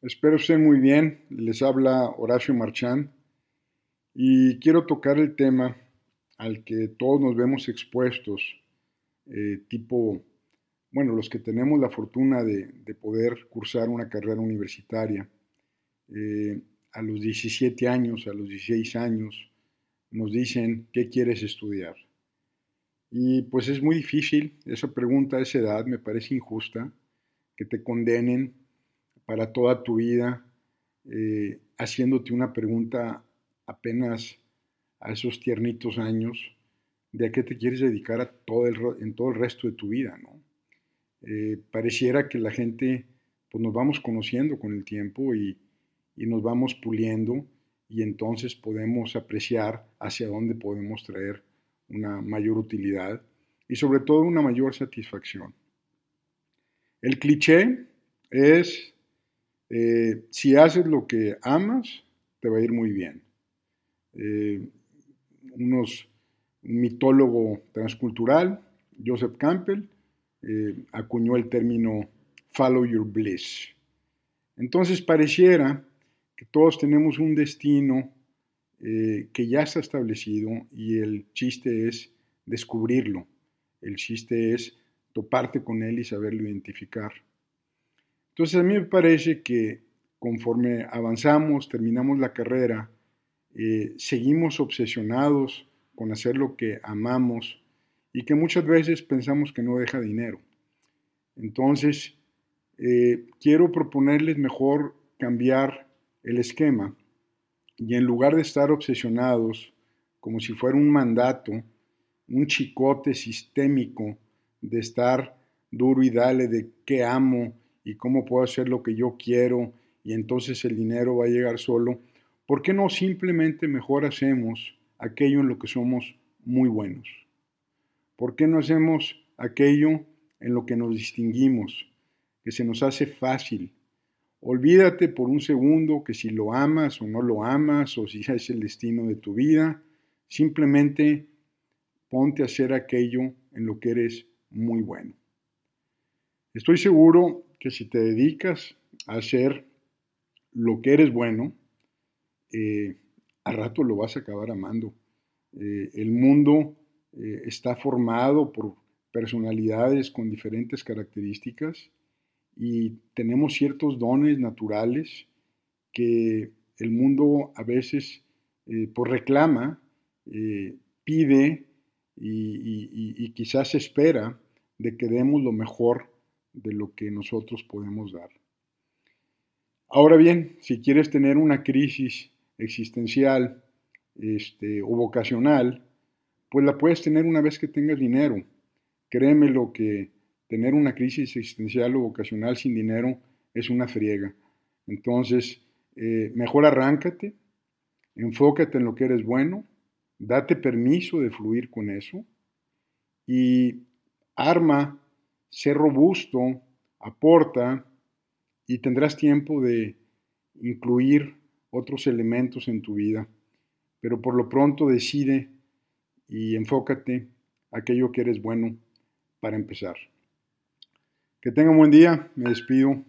Espero estén muy bien. Les habla Horacio Marchán y quiero tocar el tema al que todos nos vemos expuestos, eh, tipo, bueno, los que tenemos la fortuna de, poder cursar una carrera universitaria. Eh, a los 17 años, a los 16 años, nos dicen, ¿qué quieres estudiar? Y pues es muy difícil, esa pregunta a esa edad me parece injusta, que te condenen para toda tu vida eh, haciéndote una pregunta apenas a esos tiernitos años de a qué te quieres dedicar a todo el, en todo el resto de tu vida, ¿no? Eh, pareciera que la gente, pues nos vamos conociendo con el tiempo y, y nos vamos puliendo y entonces podemos apreciar hacia dónde podemos traer una mayor utilidad y sobre todo una mayor satisfacción. El cliché es, eh, si haces lo que amas, te va a ir muy bien. Eh, unos, un mitólogo transcultural, Joseph Campbell, eh, acuñó el término follow your bliss. Entonces pareciera que todos tenemos un destino que ya está establecido y el chiste es descubrirlo. El chiste es toparte con él y saberlo identificar. Entonces a mí me parece que conforme avanzamos, terminamos la carrera, eh, seguimos obsesionados con hacer lo que amamos y que muchas veces pensamos que no deja dinero. Entonces, eh, quiero proponerles mejor cambiar el esquema y en lugar de estar obsesionados como si fuera un mandato, un chicote sistémico de estar duro y dale de qué amo y cómo puedo hacer lo que yo quiero y entonces el dinero va a llegar solo, ¿por qué no simplemente mejor hacemos aquello en lo que somos muy buenos? ¿Por qué no hacemos aquello en lo que nos distinguimos, que se nos hace fácil? Olvídate por un segundo que si lo amas o no lo amas o si es el destino de tu vida, simplemente ponte a hacer aquello en lo que eres muy bueno. Estoy seguro que si te dedicas a hacer lo que eres bueno, eh, a rato lo vas a acabar amando. Eh, el mundo eh, está formado por personalidades con diferentes características y tenemos ciertos dones naturales que el mundo a veces por reclama, pide y, quizás espera de que demos lo mejor de lo que nosotros podemos dar. Ahora bien, si quieres tener una crisis existencial este, o vocacional, pues la puedes tener una vez que tengas dinero. Créeme lo que tener una crisis existencial o vocacional sin dinero es una friega. Entonces, eh, mejor arráncate, enfócate en lo que eres bueno, date permiso de fluir con eso y arma, sé robusto, aporta y tendrás tiempo de incluir otros elementos en tu vida. Pero por lo pronto decide y enfócate aquello que eres bueno para empezar. Que tenga un buen día, me despido.